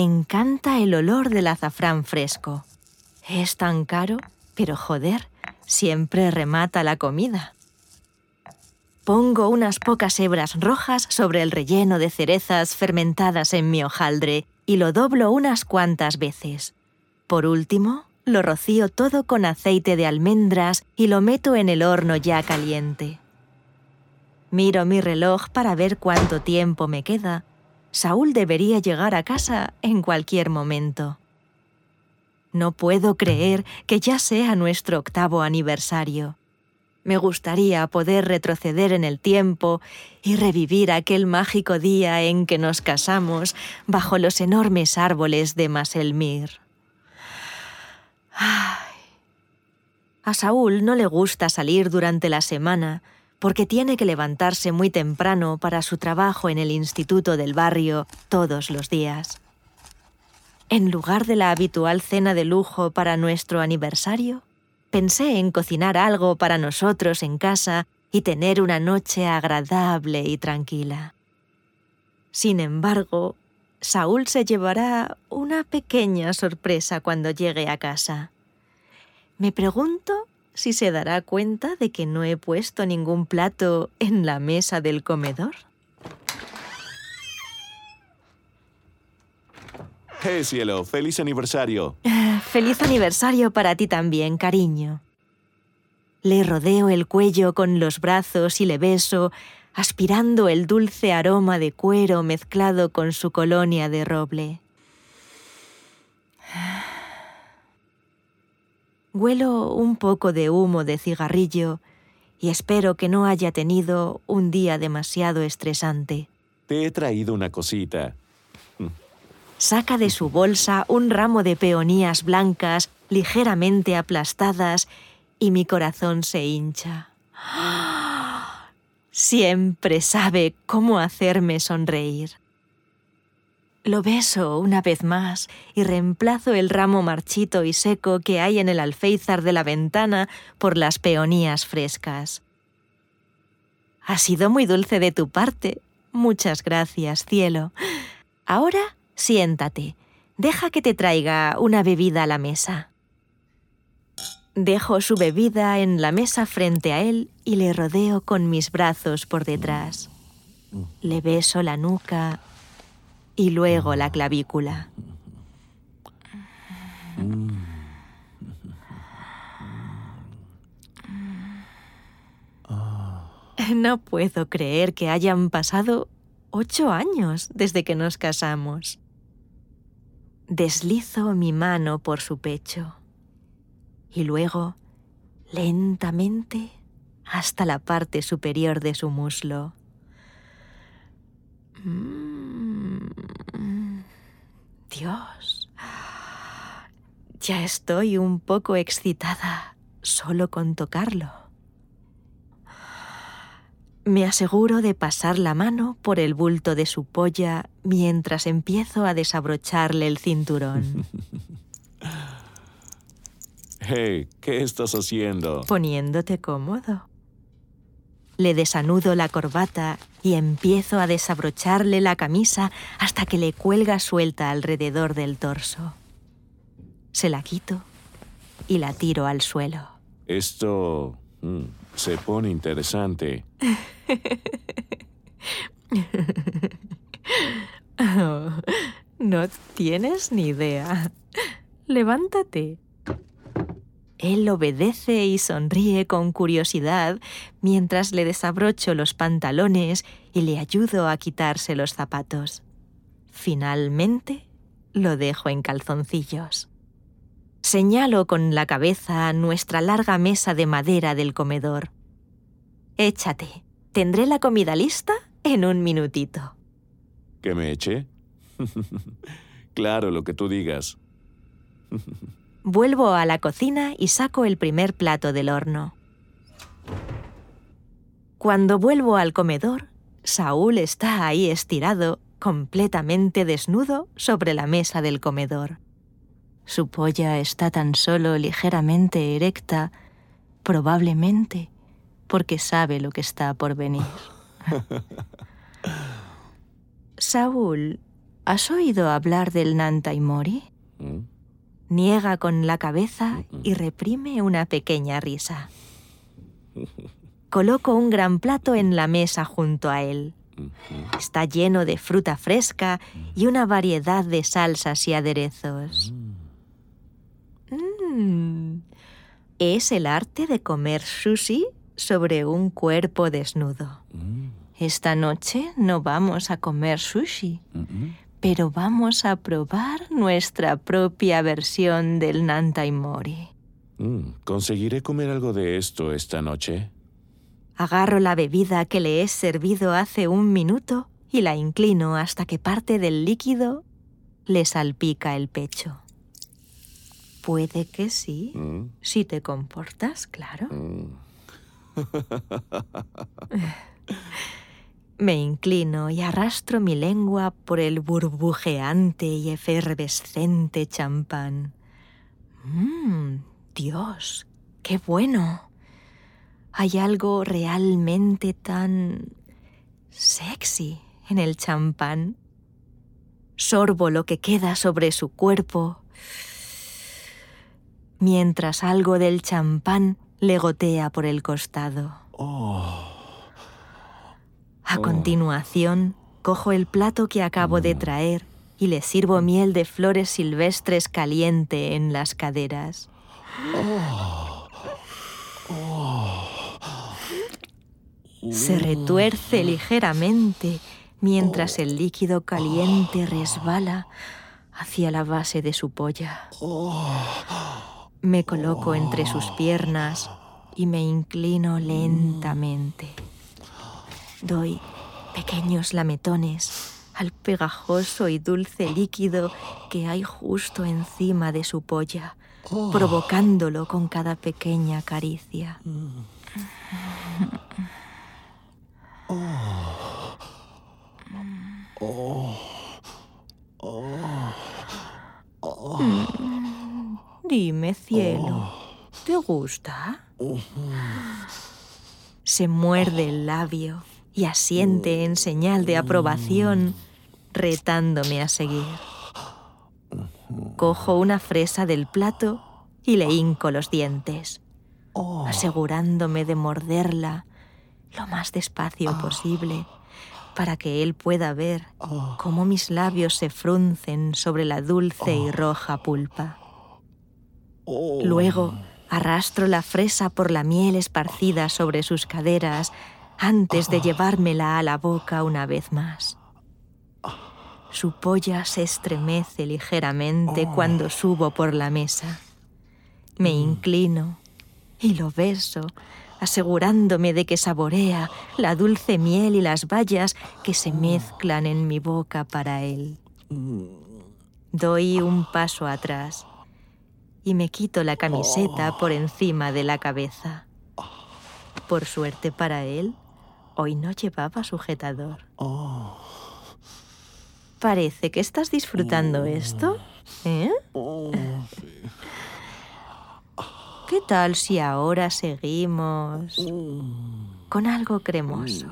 Me encanta el olor del azafrán fresco. Es tan caro, pero joder, siempre remata la comida. Pongo unas pocas hebras rojas sobre el relleno de cerezas fermentadas en mi hojaldre y lo doblo unas cuantas veces. Por último, lo rocío todo con aceite de almendras y lo meto en el horno ya caliente. Miro mi reloj para ver cuánto tiempo me queda. Saúl debería llegar a casa en cualquier momento. No puedo creer que ya sea nuestro octavo aniversario. Me gustaría poder retroceder en el tiempo y revivir aquel mágico día en que nos casamos bajo los enormes árboles de Maselmir. A Saúl no le gusta salir durante la semana porque tiene que levantarse muy temprano para su trabajo en el instituto del barrio todos los días. En lugar de la habitual cena de lujo para nuestro aniversario, pensé en cocinar algo para nosotros en casa y tener una noche agradable y tranquila. Sin embargo, Saúl se llevará una pequeña sorpresa cuando llegue a casa. Me pregunto si se dará cuenta de que no he puesto ningún plato en la mesa del comedor. ¡Hey, cielo! ¡Feliz aniversario! Feliz aniversario para ti también, cariño. Le rodeo el cuello con los brazos y le beso, aspirando el dulce aroma de cuero mezclado con su colonia de roble. Huelo un poco de humo de cigarrillo y espero que no haya tenido un día demasiado estresante. Te he traído una cosita. Saca de su bolsa un ramo de peonías blancas ligeramente aplastadas y mi corazón se hincha. Siempre sabe cómo hacerme sonreír. Lo beso una vez más y reemplazo el ramo marchito y seco que hay en el alféizar de la ventana por las peonías frescas. Ha sido muy dulce de tu parte. Muchas gracias, cielo. Ahora siéntate. Deja que te traiga una bebida a la mesa. Dejo su bebida en la mesa frente a él y le rodeo con mis brazos por detrás. Le beso la nuca y luego la clavícula. No puedo creer que hayan pasado ocho años desde que nos casamos. Deslizo mi mano por su pecho y luego, lentamente, hasta la parte superior de su muslo. Mm. Dios. Ya estoy un poco excitada solo con tocarlo. Me aseguro de pasar la mano por el bulto de su polla mientras empiezo a desabrocharle el cinturón. Hey, ¿qué estás haciendo? Poniéndote cómodo. Le desanudo la corbata y empiezo a desabrocharle la camisa hasta que le cuelga suelta alrededor del torso. Se la quito y la tiro al suelo. Esto mm, se pone interesante. Oh, no tienes ni idea. Levántate. Él obedece y sonríe con curiosidad mientras le desabrocho los pantalones y le ayudo a quitarse los zapatos. Finalmente, lo dejo en calzoncillos. Señalo con la cabeza nuestra larga mesa de madera del comedor. Échate. Tendré la comida lista en un minutito. ¿Que me eche? claro, lo que tú digas. Vuelvo a la cocina y saco el primer plato del horno. Cuando vuelvo al comedor, Saúl está ahí estirado, completamente desnudo, sobre la mesa del comedor. Su polla está tan solo ligeramente erecta, probablemente porque sabe lo que está por venir. Saúl, ¿Has oído hablar del Nantaimori? ¿Mm? Niega con la cabeza y reprime una pequeña risa. Coloco un gran plato en la mesa junto a él. Está lleno de fruta fresca y una variedad de salsas y aderezos. Mm. Es el arte de comer sushi sobre un cuerpo desnudo. Mm. Esta noche no vamos a comer sushi. Pero vamos a probar nuestra propia versión del Nantaimori. Mm. ¿Conseguiré comer algo de esto esta noche? Agarro la bebida que le he servido hace un minuto y la inclino hasta que parte del líquido le salpica el pecho. Puede que sí, Mm. si te comportas, claro. Mm. Me inclino y arrastro mi lengua por el burbujeante y efervescente champán. ¡Mmm! Dios, qué bueno. Hay algo realmente tan sexy en el champán. Sorbo lo que queda sobre su cuerpo, mientras algo del champán le gotea por el costado. Oh. A continuación, cojo el plato que acabo de traer y le sirvo miel de flores silvestres caliente en las caderas. Se retuerce ligeramente mientras el líquido caliente resbala hacia la base de su polla. Me coloco entre sus piernas y me inclino lentamente. Doy pequeños lametones al pegajoso y dulce líquido que hay justo encima de su polla, provocándolo con cada pequeña caricia. Mm, Dime, cielo, ¿te gusta? Se muerde el labio y asiente en señal de aprobación, retándome a seguir. Cojo una fresa del plato y le hinco los dientes, asegurándome de morderla lo más despacio posible para que él pueda ver cómo mis labios se fruncen sobre la dulce y roja pulpa. Luego arrastro la fresa por la miel esparcida sobre sus caderas antes de llevármela a la boca una vez más. Su polla se estremece ligeramente cuando subo por la mesa. Me inclino y lo beso, asegurándome de que saborea la dulce miel y las bayas que se mezclan en mi boca para él. Doy un paso atrás y me quito la camiseta por encima de la cabeza. Por suerte para él, hoy no llevaba sujetador. Parece que estás disfrutando esto, ¿eh? ¿Qué tal si ahora seguimos con algo cremoso?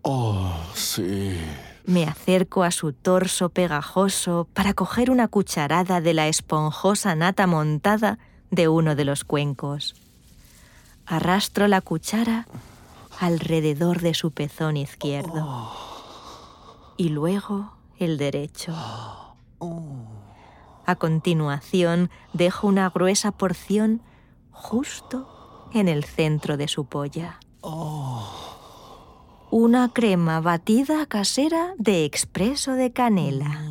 Oh, sí. Me acerco a su torso pegajoso para coger una cucharada de la esponjosa nata montada de uno de los cuencos. Arrastro la cuchara alrededor de su pezón izquierdo y luego el derecho. A continuación dejo una gruesa porción justo en el centro de su polla. Una crema batida casera de expreso de canela.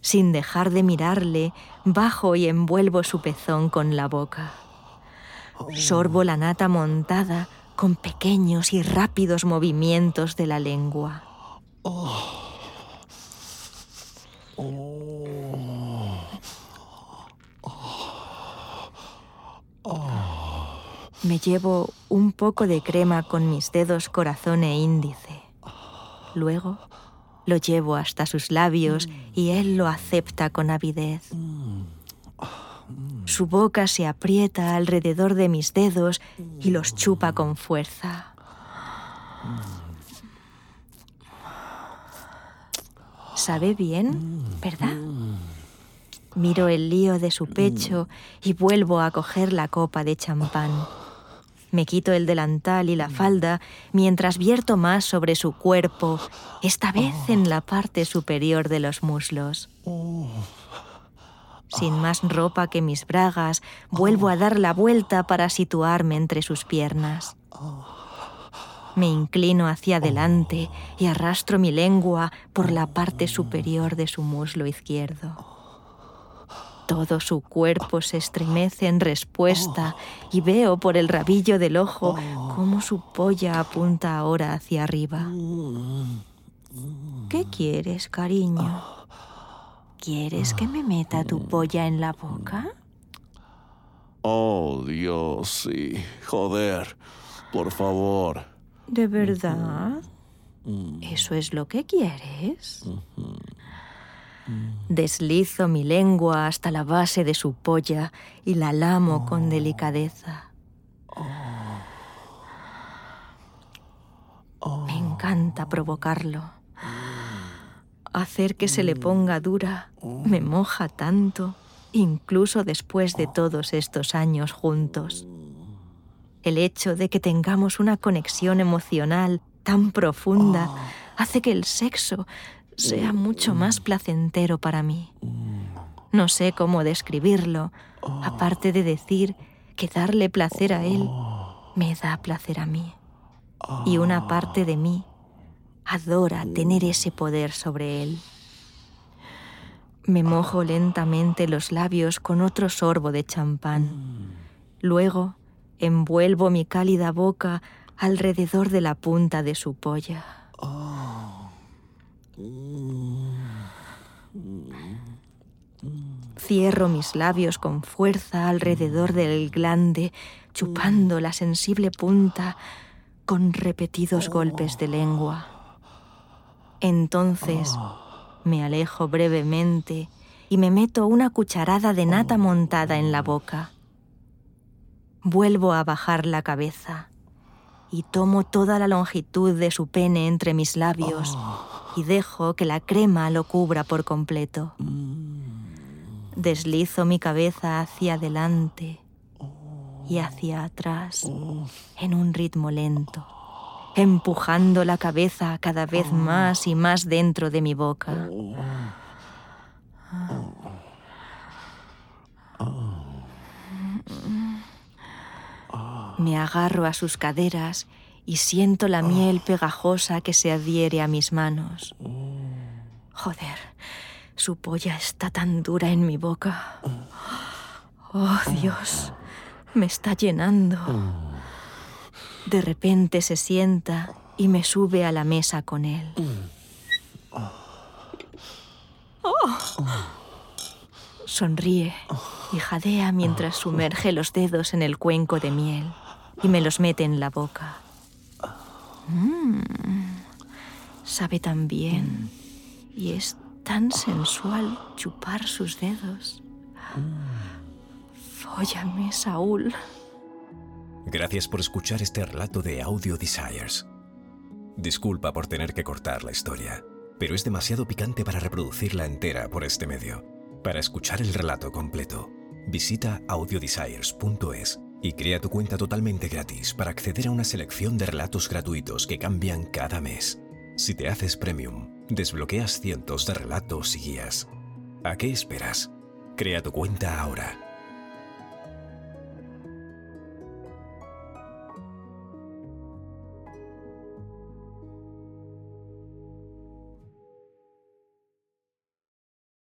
Sin dejar de mirarle, bajo y envuelvo su pezón con la boca. Sorbo la nata montada con pequeños y rápidos movimientos de la lengua. Me llevo un poco de crema con mis dedos corazón e índice. Luego lo llevo hasta sus labios y él lo acepta con avidez. Su boca se aprieta alrededor de mis dedos y los chupa con fuerza. Sabe bien, ¿verdad? Miro el lío de su pecho y vuelvo a coger la copa de champán. Me quito el delantal y la falda mientras vierto más sobre su cuerpo, esta vez en la parte superior de los muslos. Sin más ropa que mis bragas, vuelvo a dar la vuelta para situarme entre sus piernas. Me inclino hacia adelante y arrastro mi lengua por la parte superior de su muslo izquierdo. Todo su cuerpo se estremece en respuesta y veo por el rabillo del ojo cómo su polla apunta ahora hacia arriba. ¿Qué quieres, cariño? ¿Quieres que me meta tu polla en la boca? Oh, Dios, sí. Joder. Por favor. ¿De verdad? ¿Eso es lo que quieres? Deslizo mi lengua hasta la base de su polla y la lamo con delicadeza. Me encanta provocarlo. Hacer que se le ponga dura. Me moja tanto, incluso después de todos estos años juntos. El hecho de que tengamos una conexión emocional tan profunda hace que el sexo sea mucho más placentero para mí. No sé cómo describirlo, aparte de decir que darle placer a él me da placer a mí. Y una parte de mí adora tener ese poder sobre él. Me mojo lentamente los labios con otro sorbo de champán. Luego envuelvo mi cálida boca alrededor de la punta de su polla. Cierro mis labios con fuerza alrededor del glande, chupando la sensible punta con repetidos golpes de lengua. Entonces me alejo brevemente y me meto una cucharada de nata montada en la boca. Vuelvo a bajar la cabeza y tomo toda la longitud de su pene entre mis labios y dejo que la crema lo cubra por completo. Deslizo mi cabeza hacia adelante y hacia atrás en un ritmo lento, empujando la cabeza cada vez más y más dentro de mi boca. Me agarro a sus caderas y siento la miel pegajosa que se adhiere a mis manos. Joder, su polla está tan dura en mi boca. Oh, Dios, me está llenando. De repente se sienta y me sube a la mesa con él. Oh. Sonríe y jadea mientras sumerge los dedos en el cuenco de miel y me los mete en la boca. Mm. Sabe tan bien y es tan sensual chupar sus dedos. Fóllame, Saúl. Gracias por escuchar este relato de Audio Desires. Disculpa por tener que cortar la historia, pero es demasiado picante para reproducirla entera por este medio. Para escuchar el relato completo, visita audiodesires.es y crea tu cuenta totalmente gratis para acceder a una selección de relatos gratuitos que cambian cada mes. Si te haces premium, desbloqueas cientos de relatos y guías. ¿A qué esperas? Crea tu cuenta ahora